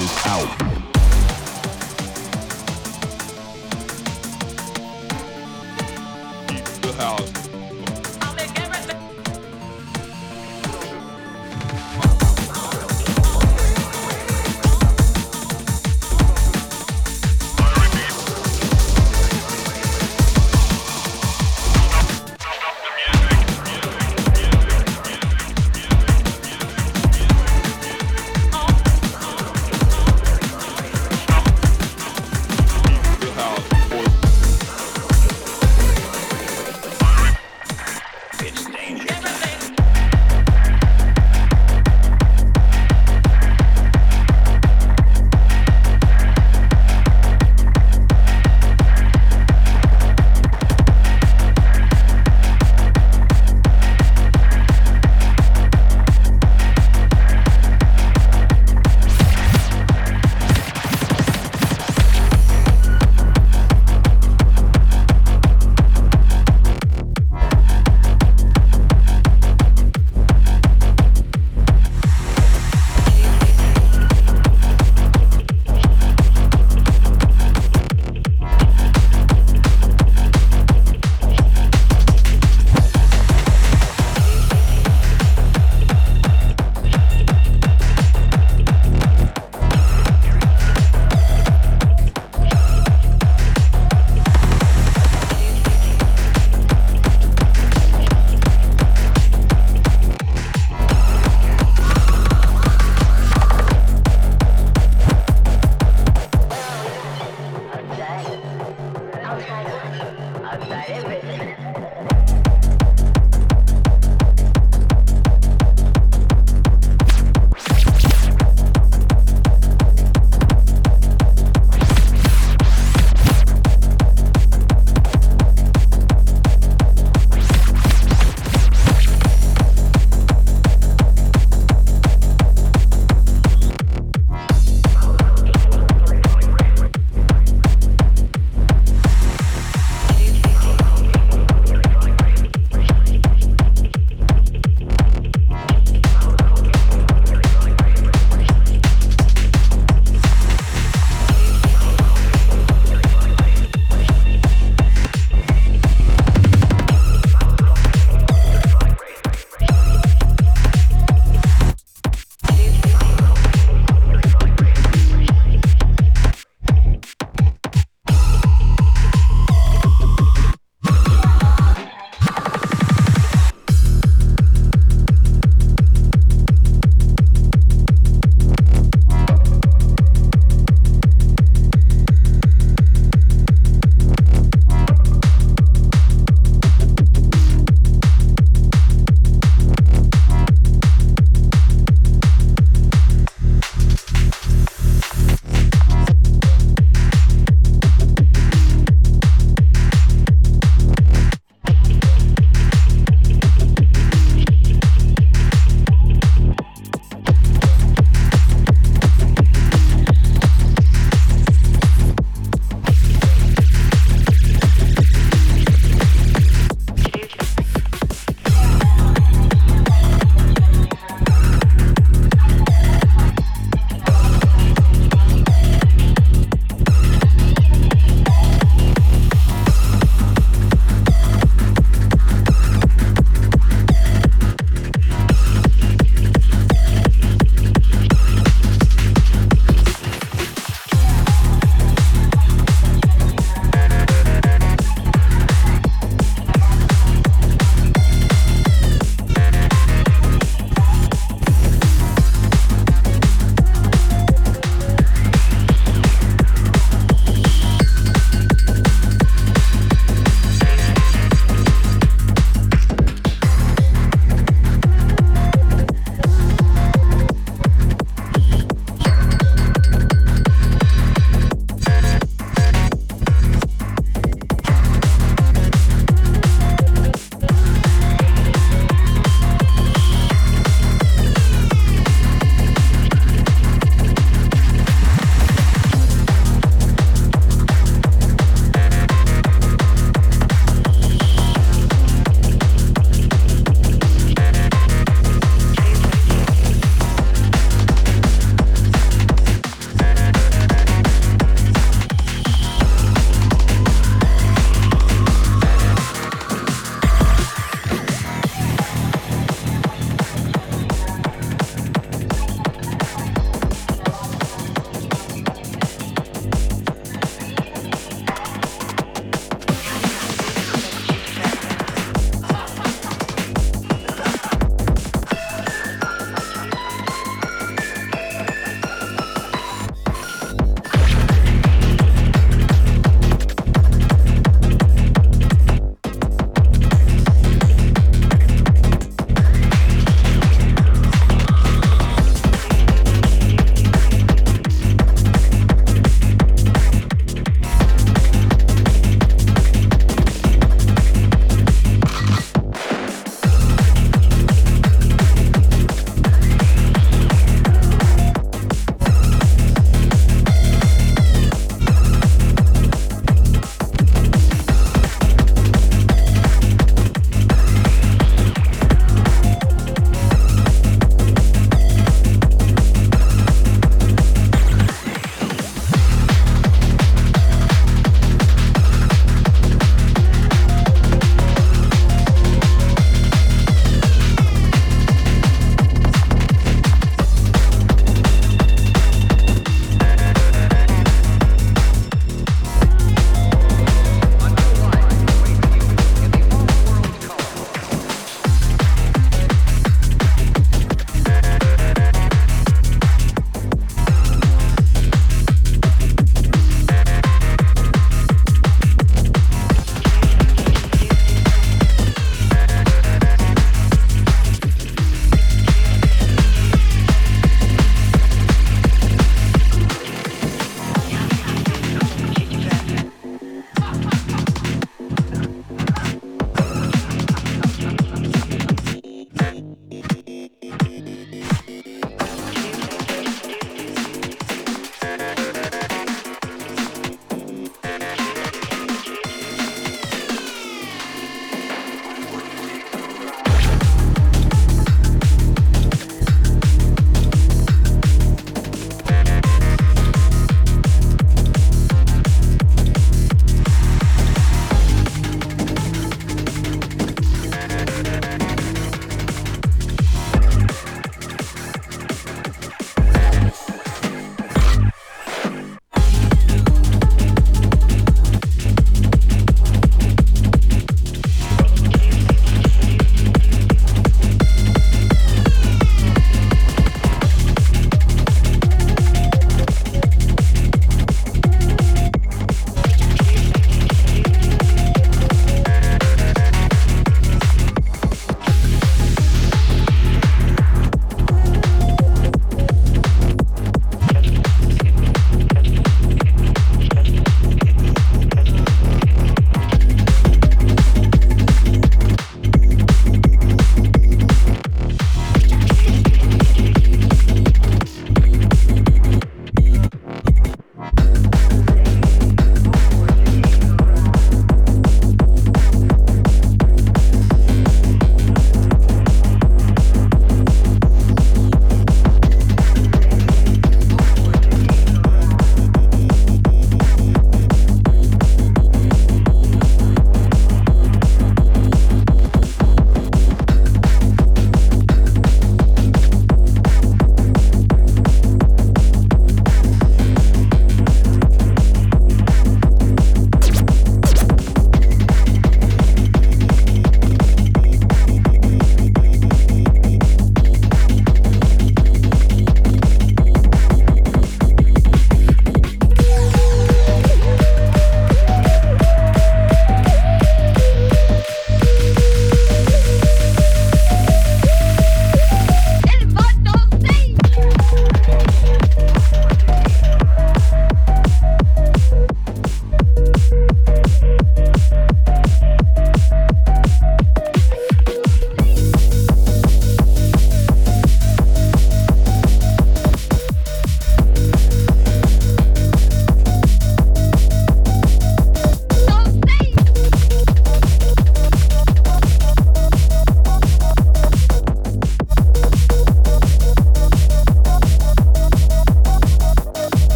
is out.